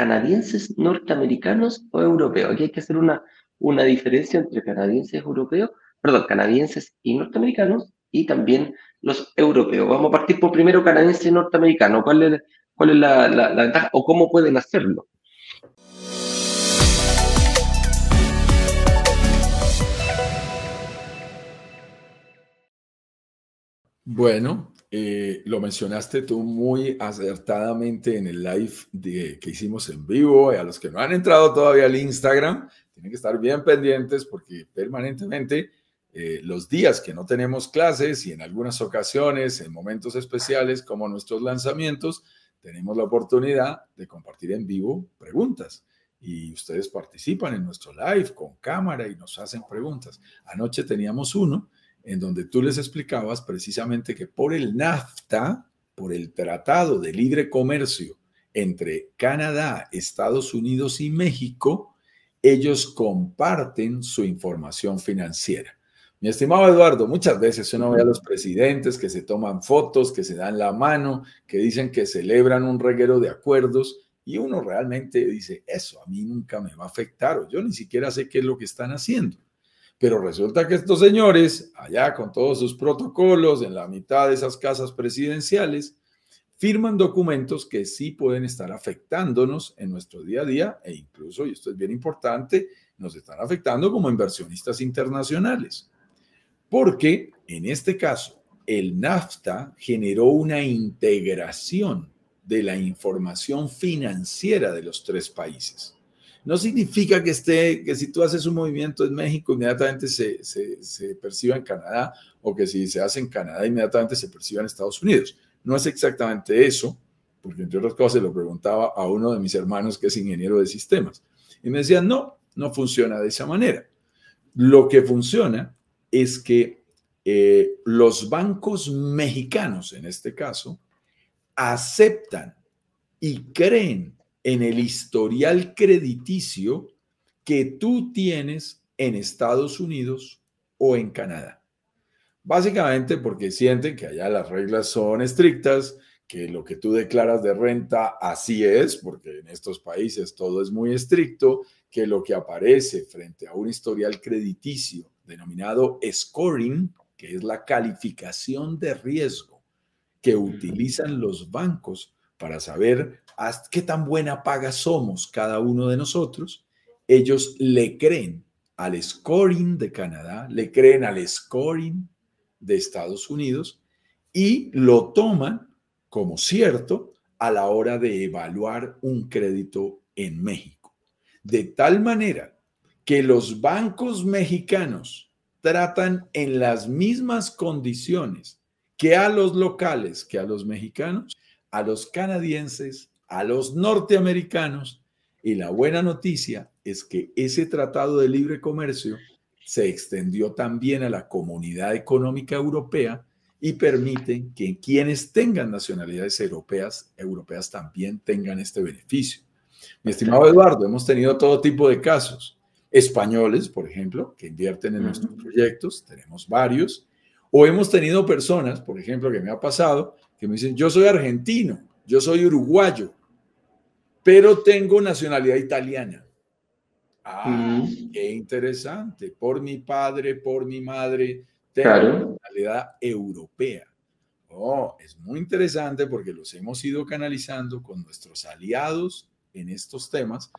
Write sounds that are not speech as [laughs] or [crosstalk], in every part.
canadienses, norteamericanos o europeos. Aquí hay que hacer una, una diferencia entre canadienses europeos, perdón, canadienses y norteamericanos y también los europeos. Vamos a partir por primero canadiense y norteamericano. ¿Cuál es, cuál es la ventaja o cómo pueden hacerlo? Bueno, eh, lo mencionaste tú muy acertadamente en el live de, que hicimos en vivo. Y a los que no han entrado todavía al Instagram, tienen que estar bien pendientes porque permanentemente eh, los días que no tenemos clases y en algunas ocasiones, en momentos especiales como nuestros lanzamientos, tenemos la oportunidad de compartir en vivo preguntas. Y ustedes participan en nuestro live con cámara y nos hacen preguntas. Anoche teníamos uno en donde tú les explicabas precisamente que por el NAFTA, por el Tratado de Libre Comercio entre Canadá, Estados Unidos y México, ellos comparten su información financiera. Mi estimado Eduardo, muchas veces uno ve a los presidentes que se toman fotos, que se dan la mano, que dicen que celebran un reguero de acuerdos y uno realmente dice, eso a mí nunca me va a afectar o yo ni siquiera sé qué es lo que están haciendo. Pero resulta que estos señores, allá con todos sus protocolos, en la mitad de esas casas presidenciales, firman documentos que sí pueden estar afectándonos en nuestro día a día e incluso, y esto es bien importante, nos están afectando como inversionistas internacionales. Porque en este caso, el NAFTA generó una integración de la información financiera de los tres países. No significa que esté, que si tú haces un movimiento en México, inmediatamente se, se, perciba en Canadá, o que si se hace en Canadá, inmediatamente se perciba en Estados Unidos. No es exactamente eso, porque entre otras cosas lo preguntaba a uno de mis hermanos que es ingeniero de sistemas. Y me decía, no, no funciona de esa manera. Lo que funciona es que eh, los bancos mexicanos, en este caso, aceptan y creen en el historial crediticio que tú tienes en Estados Unidos o en Canadá. Básicamente porque sienten que allá las reglas son estrictas, que lo que tú declaras de renta así es, porque en estos países todo es muy estricto, que lo que aparece frente a un historial crediticio denominado scoring, que es la calificación de riesgo que utilizan los bancos para saber qué tan buena paga somos cada uno de nosotros, ellos le creen al scoring de Canadá, le creen al scoring de Estados Unidos y lo toman como cierto a la hora de evaluar un crédito en México. De tal manera que los bancos mexicanos tratan en las mismas condiciones que a los locales, que a los mexicanos, a los canadienses, a los norteamericanos. Y la buena noticia es que ese tratado de libre comercio se extendió también a la comunidad económica europea y permite que quienes tengan nacionalidades europeas, europeas también tengan este beneficio. Mi estimado Eduardo, hemos tenido todo tipo de casos. Españoles, por ejemplo, que invierten en nuestros proyectos, tenemos varios. O hemos tenido personas, por ejemplo, que me ha pasado, que me dicen, yo soy argentino, yo soy uruguayo, pero tengo nacionalidad italiana. Ah, qué interesante. Por mi padre, por mi madre, tengo nacionalidad europea. Oh, es muy interesante porque los hemos ido canalizando con nuestros aliados en estos temas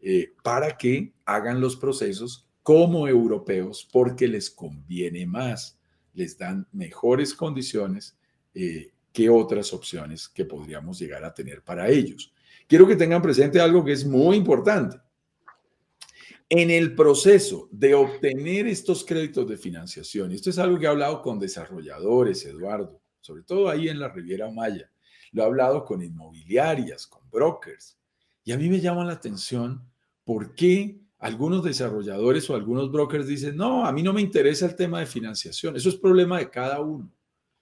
eh, para que hagan los procesos como europeos porque les conviene más, les dan mejores condiciones eh, qué otras opciones que podríamos llegar a tener para ellos. Quiero que tengan presente algo que es muy importante. En el proceso de obtener estos créditos de financiación, esto es algo que he hablado con desarrolladores, Eduardo, sobre todo ahí en la Riviera Maya, lo he hablado con inmobiliarias, con brokers, y a mí me llama la atención por qué algunos desarrolladores o algunos brokers dicen, no, a mí no me interesa el tema de financiación, eso es problema de cada uno.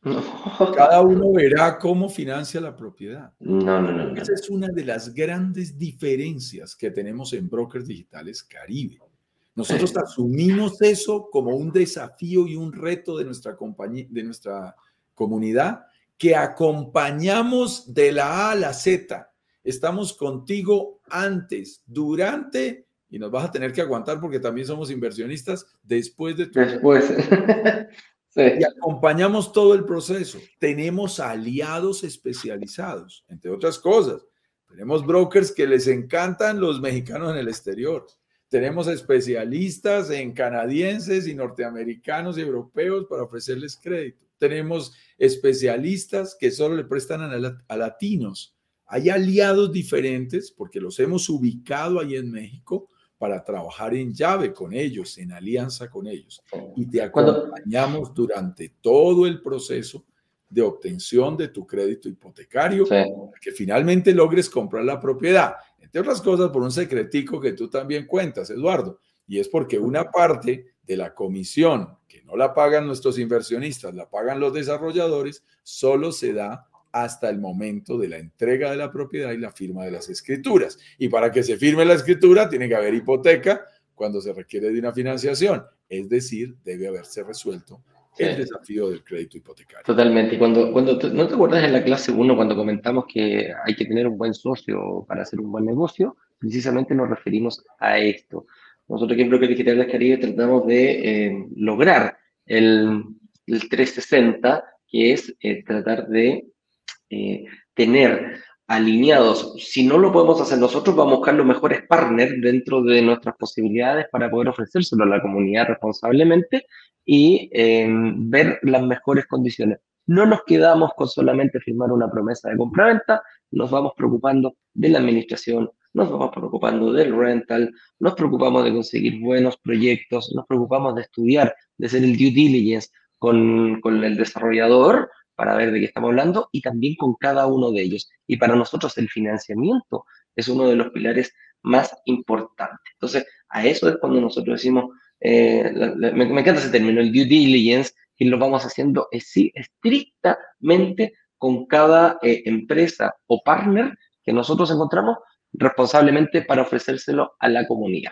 [laughs] Cada uno verá cómo financia la propiedad. No, no, no, Esa es una de las grandes diferencias que tenemos en Brokers Digitales Caribe. Nosotros asumimos eso como un desafío y un reto de nuestra compañía, de nuestra comunidad, que acompañamos de la A a la Z Estamos contigo antes, durante y nos vas a tener que aguantar porque también somos inversionistas después de tu... Después. [laughs] Y acompañamos todo el proceso. Tenemos aliados especializados, entre otras cosas. Tenemos brokers que les encantan los mexicanos en el exterior. Tenemos especialistas en canadienses y norteamericanos y europeos para ofrecerles crédito. Tenemos especialistas que solo le prestan a, latinos. Hay aliados diferentes porque los hemos ubicado ahí en México para trabajar en llave con ellos, en alianza con ellos. Y te acompañamos durante todo el proceso de obtención de tu crédito hipotecario, para que finalmente logres comprar la propiedad. Entre otras cosas, por un secretico que tú también cuentas, Eduardo, y es porque una parte de la comisión, que no la pagan nuestros inversionistas, la pagan los desarrolladores, solo se da hasta el momento de la entrega de la propiedad y la firma de las escrituras. Y para que se firme la escritura tiene que haber hipoteca cuando se requiere de una financiación, es decir, debe haberse resuelto el desafío del crédito hipotecario. Totalmente. Y cuando, cuando no te acuerdas en la clase 1 cuando comentamos que hay que tener un buen socio para hacer un buen negocio, precisamente nos referimos a esto. Nosotros aquí en Broker Digital del Caribe tratamos de eh, lograr el, el, 360, que es eh, tratar de eh, tener alineados, si no lo podemos hacer nosotros, vamos a buscar los mejores partners dentro de nuestras posibilidades para poder ofrecérselo a la comunidad responsablemente y eh, ver las mejores condiciones. No nos quedamos con solamente firmar una promesa de compra-venta, nos vamos preocupando de la administración, nos vamos preocupando del rental, nos preocupamos de conseguir buenos proyectos, nos preocupamos de estudiar, de hacer el due diligence con, con el desarrollador para ver de qué estamos hablando y también con cada uno de ellos. Y para nosotros el financiamiento es uno de los pilares más importantes. Entonces, a eso es cuando nosotros decimos, eh, me, encanta ese término, el due diligence, que lo vamos haciendo estrictamente con cada eh, empresa o partner que nosotros encontramos responsablemente para ofrecérselo a la comunidad.